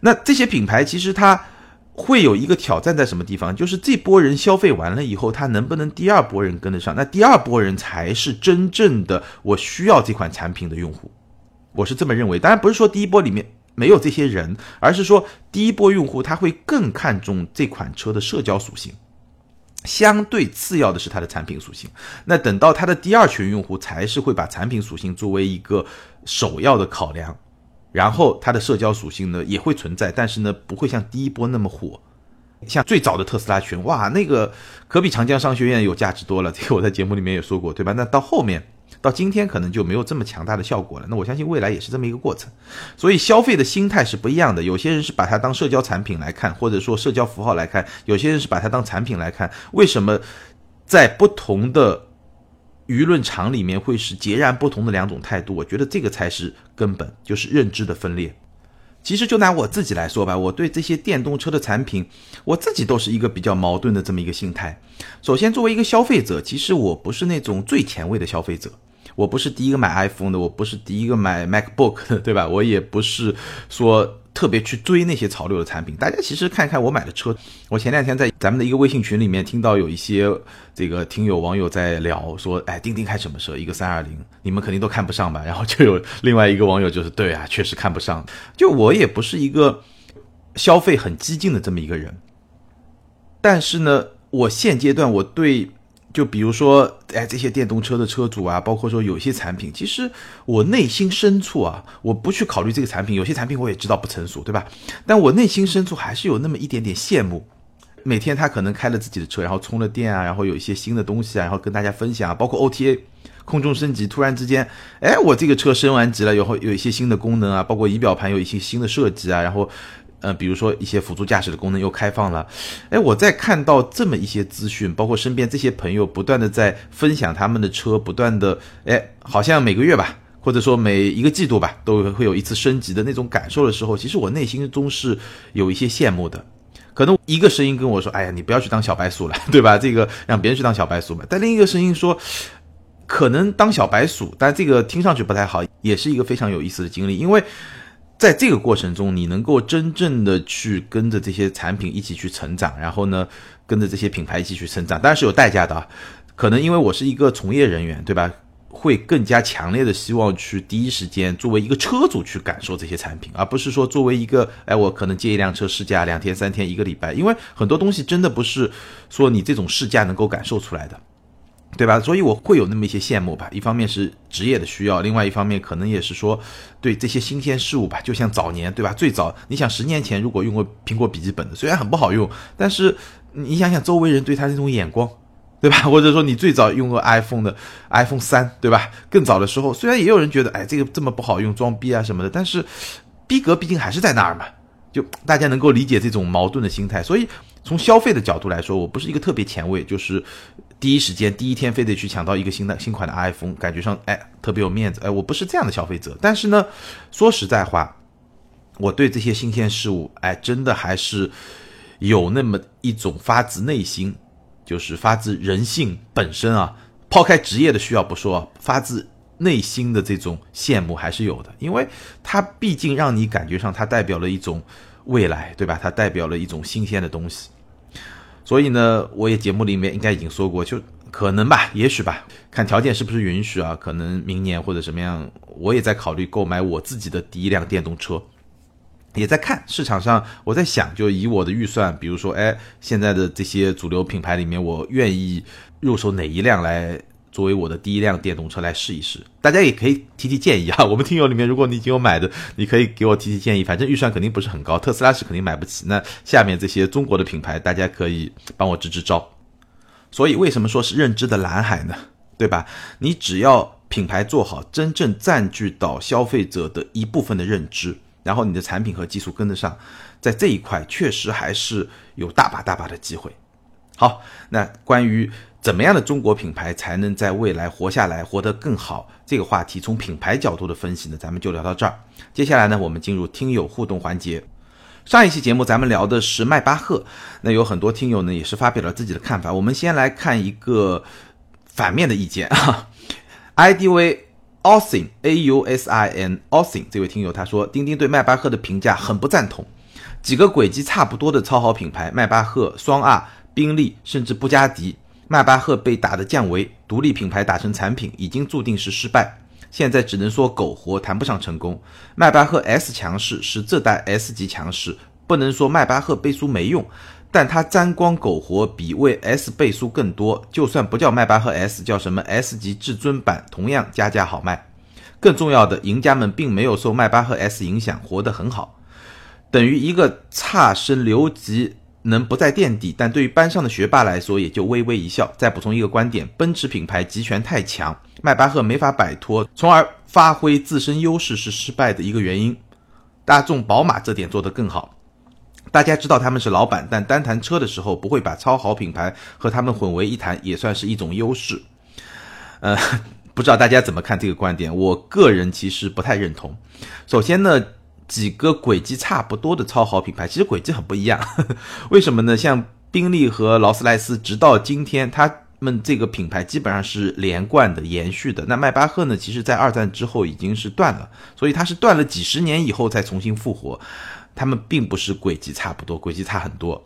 那这些品牌其实它会有一个挑战在什么地方？就是这波人消费完了以后，他能不能第二波人跟得上？那第二波人才是真正的我需要这款产品的用户，我是这么认为。当然不是说第一波里面。没有这些人，而是说第一波用户他会更看重这款车的社交属性，相对次要的是它的产品属性。那等到它的第二群用户才是会把产品属性作为一个首要的考量，然后它的社交属性呢也会存在，但是呢不会像第一波那么火。像最早的特斯拉群，哇，那个可比长江商学院有价值多了，这个我在节目里面也说过，对吧？那到后面。到今天可能就没有这么强大的效果了。那我相信未来也是这么一个过程。所以消费的心态是不一样的。有些人是把它当社交产品来看，或者说社交符号来看；有些人是把它当产品来看。为什么在不同的舆论场里面会是截然不同的两种态度？我觉得这个才是根本，就是认知的分裂。其实就拿我自己来说吧，我对这些电动车的产品，我自己都是一个比较矛盾的这么一个心态。首先，作为一个消费者，其实我不是那种最前卫的消费者。我不是第一个买 iPhone 的，我不是第一个买 MacBook 的，对吧？我也不是说特别去追那些潮流的产品。大家其实看一看我买的车，我前两天在咱们的一个微信群里面听到有一些这个听友网友在聊，说，哎，钉钉开什么车？一个三二零，你们肯定都看不上吧？<laughs> 然后就有另外一个网友就是，对啊，确实看不上。就我也不是一个消费很激进的这么一个人，但是呢，我现阶段我对。就比如说，哎，这些电动车的车主啊，包括说有些产品，其实我内心深处啊，我不去考虑这个产品，有些产品我也知道不成熟，对吧？但我内心深处还是有那么一点点羡慕。每天他可能开了自己的车，然后充了电啊，然后有一些新的东西啊，然后跟大家分享啊，包括 OTA 空中升级，突然之间，哎，我这个车升完级了，以后有一些新的功能啊，包括仪表盘有一些新的设计啊，然后。呃，比如说一些辅助驾驶的功能又开放了，哎，我在看到这么一些资讯，包括身边这些朋友不断的在分享他们的车，不断的，哎，好像每个月吧，或者说每一个季度吧，都会有一次升级的那种感受的时候，其实我内心中是有一些羡慕的。可能一个声音跟我说，哎呀，你不要去当小白鼠了，对吧？这个让别人去当小白鼠吧。但另一个声音说，可能当小白鼠，但这个听上去不太好，也是一个非常有意思的经历，因为。在这个过程中，你能够真正的去跟着这些产品一起去成长，然后呢，跟着这些品牌一起去成长，当然是有代价的啊。可能因为我是一个从业人员，对吧？会更加强烈的希望去第一时间作为一个车主去感受这些产品，而不是说作为一个，哎，我可能借一辆车试驾两天、三天、一个礼拜，因为很多东西真的不是说你这种试驾能够感受出来的。对吧？所以我会有那么一些羡慕吧。一方面是职业的需要，另外一方面可能也是说对这些新鲜事物吧。就像早年，对吧？最早你想十年前如果用过苹果笔记本的，虽然很不好用，但是你想想周围人对他这种眼光，对吧？<laughs> 或者说你最早用过 iPhone 的 iPhone 三，对吧？更早的时候，虽然也有人觉得哎这个这么不好用，装逼啊什么的，但是逼格毕竟还是在那儿嘛。就大家能够理解这种矛盾的心态。所以从消费的角度来说，我不是一个特别前卫，就是。第一时间第一天非得去抢到一个新的新款的 iPhone，感觉上哎特别有面子哎，我不是这样的消费者。但是呢，说实在话，我对这些新鲜事物哎真的还是有那么一种发自内心，就是发自人性本身啊，抛开职业的需要不说，发自内心的这种羡慕还是有的，因为它毕竟让你感觉上它代表了一种未来，对吧？它代表了一种新鲜的东西。所以呢，我也节目里面应该已经说过，就可能吧，也许吧，看条件是不是允许啊？可能明年或者什么样，我也在考虑购买我自己的第一辆电动车，也在看市场上。我在想，就以我的预算，比如说，哎，现在的这些主流品牌里面，我愿意入手哪一辆来作为我的第一辆电动车来试一试？大家也可以提提建议啊。<laughs> 我们听友里面，如果你已经有买的，你可以给我提提建议。反正预算肯定不是很高，特斯拉是肯定买不起。那下面这些中国的品牌，大家可以帮我支支招。所以，为什么说是认知的蓝海呢？对吧？你只要品牌做好，真正占据到消费者的一部分的认知，然后你的产品和技术跟得上，在这一块确实还是有大把大把的机会。好，那关于怎么样的中国品牌才能在未来活下来、活得更好这个话题，从品牌角度的分析呢，咱们就聊到这儿。接下来呢，我们进入听友互动环节。上一期节目咱们聊的是迈巴赫，那有很多听友呢也是发表了自己的看法。我们先来看一个反面的意见啊，ID 为 Austin A U S I N Ausin 这位听友他说，钉钉对迈巴赫的评价很不赞同。几个轨迹差不多的超豪品牌，迈巴赫、双 R、宾利，甚至布加迪，迈巴赫被打的降维，独立品牌打成产品，已经注定是失败。现在只能说苟活，谈不上成功。迈巴赫 S 强势是这代 S 级强势，不能说迈巴赫背书没用，但它沾光苟活比为 S 背书更多。就算不叫迈巴赫 S，叫什么 S 级至尊版，同样加价好卖。更重要的，赢家们并没有受迈巴赫 S 影响，活得很好，等于一个差生留级。能不在垫底，但对于班上的学霸来说，也就微微一笑。再补充一个观点：奔驰品牌集权太强，迈巴赫没法摆脱，从而发挥自身优势是失败的一个原因。大众、宝马这点做得更好。大家知道他们是老板，但单谈车的时候不会把超豪品牌和他们混为一谈，也算是一种优势。呃，不知道大家怎么看这个观点？我个人其实不太认同。首先呢。几个轨迹差不多的超豪品牌，其实轨迹很不一样。<laughs> 为什么呢？像宾利和劳斯莱斯，直到今天，他们这个品牌基本上是连贯的、延续的。那迈巴赫呢？其实，在二战之后已经是断了，所以它是断了几十年以后才重新复活。他们并不是轨迹差不多，轨迹差很多。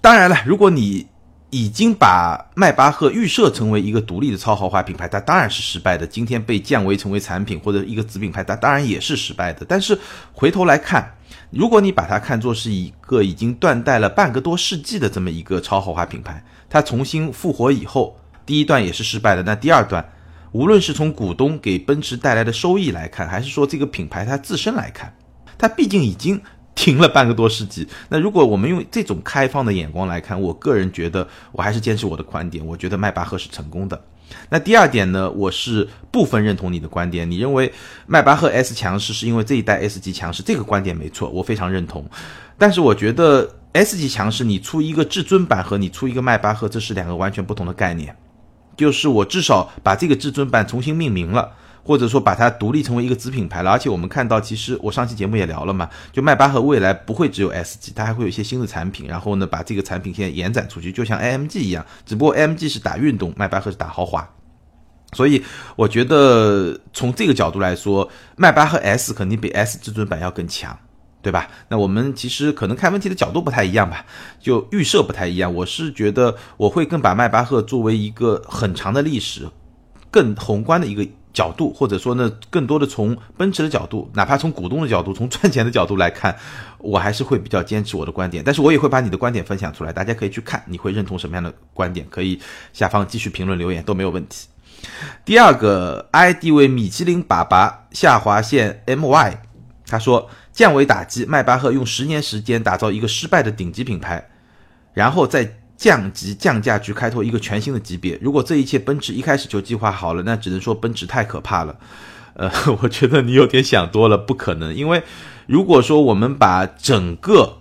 当然了，如果你已经把迈巴赫预设成为一个独立的超豪华品牌，它当然是失败的。今天被降维成为产品或者一个子品牌，它当然也是失败的。但是回头来看，如果你把它看作是一个已经断代了半个多世纪的这么一个超豪华品牌，它重新复活以后，第一段也是失败的。那第二段，无论是从股东给奔驰带来的收益来看，还是说这个品牌它自身来看，它毕竟已经。停了半个多世纪，那如果我们用这种开放的眼光来看，我个人觉得我还是坚持我的观点，我觉得迈巴赫是成功的。那第二点呢，我是部分认同你的观点，你认为迈巴赫 S 强势是因为这一代 S 级强势，这个观点没错，我非常认同。但是我觉得 S 级强势，你出一个至尊版和你出一个迈巴赫，这是两个完全不同的概念。就是我至少把这个至尊版重新命名了。或者说把它独立成为一个子品牌了，而且我们看到，其实我上期节目也聊了嘛，就迈巴赫未来不会只有 S 级，它还会有一些新的产品，然后呢，把这个产品线延展出去，就像 AMG 一样，只不过 AMG 是打运动，迈巴赫是打豪华，所以我觉得从这个角度来说，迈巴赫 S 肯定比 S 至尊版要更强，对吧？那我们其实可能看问题的角度不太一样吧，就预设不太一样。我是觉得我会更把迈巴赫作为一个很长的历史、更宏观的一个。角度，或者说呢，更多的从奔驰的角度，哪怕从股东的角度，从赚钱的角度来看，我还是会比较坚持我的观点。但是我也会把你的观点分享出来，大家可以去看，你会认同什么样的观点？可以下方继续评论留言都没有问题。第二个 ID 为米其林粑粑下划线 MY，他说降维打击，迈巴赫用十年时间打造一个失败的顶级品牌，然后再。降级降价去开拓一个全新的级别。如果这一切奔驰一开始就计划好了，那只能说奔驰太可怕了。呃，<laughs> 我觉得你有点想多了，不可能。因为如果说我们把整个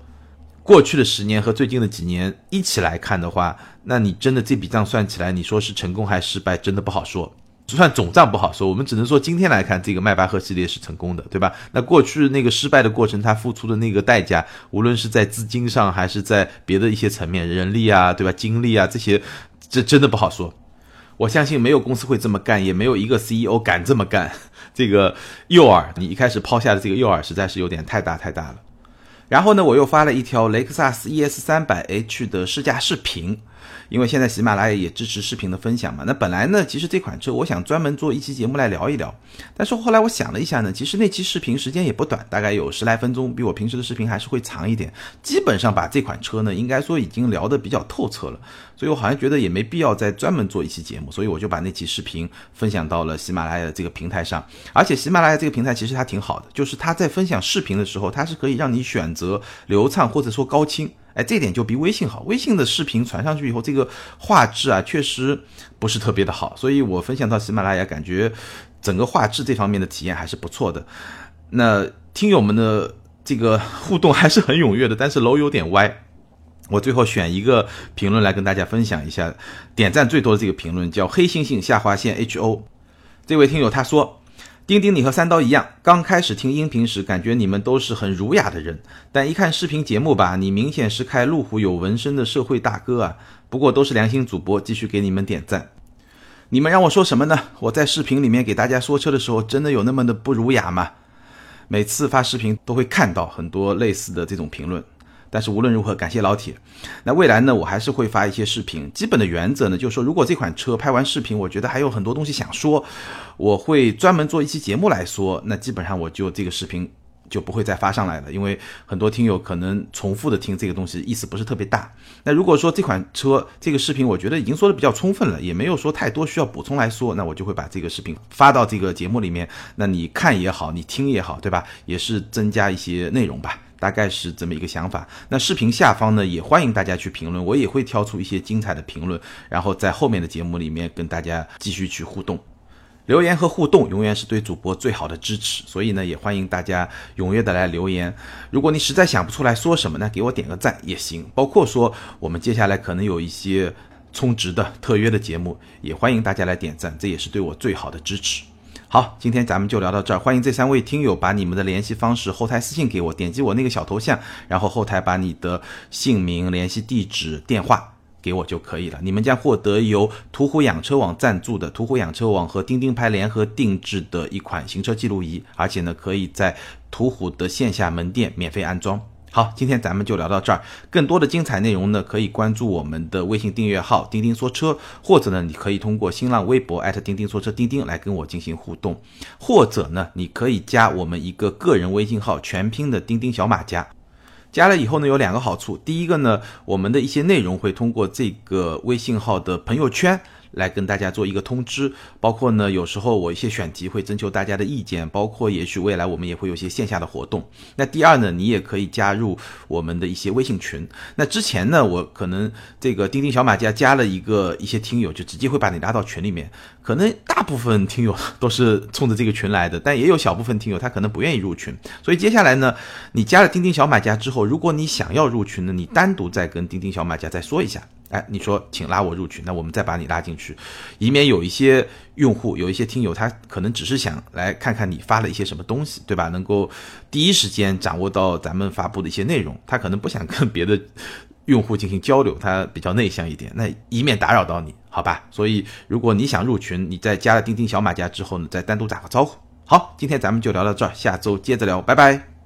过去的十年和最近的几年一起来看的话，那你真的这笔账算起来，你说是成功还是失败，真的不好说。就算总账不好说，我们只能说今天来看，这个迈巴赫系列是成功的，对吧？那过去那个失败的过程，它付出的那个代价，无论是在资金上，还是在别的一些层面，人力啊，对吧？精力啊，这些，这真的不好说。我相信没有公司会这么干，也没有一个 CEO 敢这么干。这个诱饵，你一开始抛下的这个诱饵，实在是有点太大太大了。然后呢，我又发了一条雷克萨斯 ES 三百 H 的试驾视频。因为现在喜马拉雅也支持视频的分享嘛。那本来呢，其实这款车我想专门做一期节目来聊一聊，但是后来我想了一下呢，其实那期视频时间也不短，大概有十来分钟，比我平时的视频还是会长一点。基本上把这款车呢，应该说已经聊得比较透彻了，所以我好像觉得也没必要再专门做一期节目，所以我就把那期视频分享到了喜马拉雅的这个平台上。而且喜马拉雅这个平台其实它挺好的，就是它在分享视频的时候，它是可以让你选择流畅或者说高清。哎，这点就比微信好。微信的视频传上去以后，这个画质啊，确实不是特别的好。所以我分享到喜马拉雅，感觉整个画质这方面的体验还是不错的。那听友们的这个互动还是很踊跃的，但是楼有点歪。我最后选一个评论来跟大家分享一下，点赞最多的这个评论叫黑猩猩下划线 H O，这位听友他说。丁丁，你和三刀一样，刚开始听音频时，感觉你们都是很儒雅的人，但一看视频节目吧，你明显是开路虎有纹身的社会大哥啊。不过都是良心主播，继续给你们点赞。你们让我说什么呢？我在视频里面给大家说车的时候，真的有那么的不儒雅吗？每次发视频都会看到很多类似的这种评论。但是无论如何，感谢老铁。那未来呢，我还是会发一些视频。基本的原则呢，就是说，如果这款车拍完视频，我觉得还有很多东西想说，我会专门做一期节目来说。那基本上我就这个视频就不会再发上来了，因为很多听友可能重复的听这个东西，意思不是特别大。那如果说这款车这个视频，我觉得已经说的比较充分了，也没有说太多需要补充来说，那我就会把这个视频发到这个节目里面。那你看也好，你听也好，对吧？也是增加一些内容吧。大概是这么一个想法。那视频下方呢，也欢迎大家去评论，我也会挑出一些精彩的评论，然后在后面的节目里面跟大家继续去互动。留言和互动永远是对主播最好的支持，所以呢，也欢迎大家踊跃的来留言。如果你实在想不出来说什么呢，给我点个赞也行。包括说我们接下来可能有一些充值的特约的节目，也欢迎大家来点赞，这也是对我最好的支持。好，今天咱们就聊到这儿。欢迎这三位听友把你们的联系方式后台私信给我，点击我那个小头像，然后后台把你的姓名、联系地址、电话给我就可以了。你们将获得由途虎养车网赞助的途虎养车网和钉钉牌联合定制的一款行车记录仪，而且呢，可以在途虎的线下门店免费安装。好，今天咱们就聊到这儿。更多的精彩内容呢，可以关注我们的微信订阅号“钉钉说车”，或者呢，你可以通过新浪微博艾特钉钉说车钉钉来跟我进行互动，或者呢，你可以加我们一个个人微信号，全拼的钉钉小马甲。加了以后呢，有两个好处。第一个呢，我们的一些内容会通过这个微信号的朋友圈。来跟大家做一个通知，包括呢，有时候我一些选题会征求大家的意见，包括也许未来我们也会有些线下的活动。那第二呢，你也可以加入我们的一些微信群。那之前呢，我可能这个钉钉小马家加了一个一些听友，就直接会把你拉到群里面。可能大部分听友都是冲着这个群来的，但也有小部分听友他可能不愿意入群。所以接下来呢，你加了钉钉小马家之后，如果你想要入群呢，你单独再跟钉钉小马家再说一下。哎，你说请拉我入群，那我们再把你拉进去，以免有一些用户、有一些听友，他可能只是想来看看你发了一些什么东西，对吧？能够第一时间掌握到咱们发布的一些内容，他可能不想跟别的用户进行交流，他比较内向一点，那以免打扰到你，好吧？所以如果你想入群，你在加了钉钉小马甲之后呢，再单独打个招呼。好，今天咱们就聊到这儿，下周接着聊，拜拜。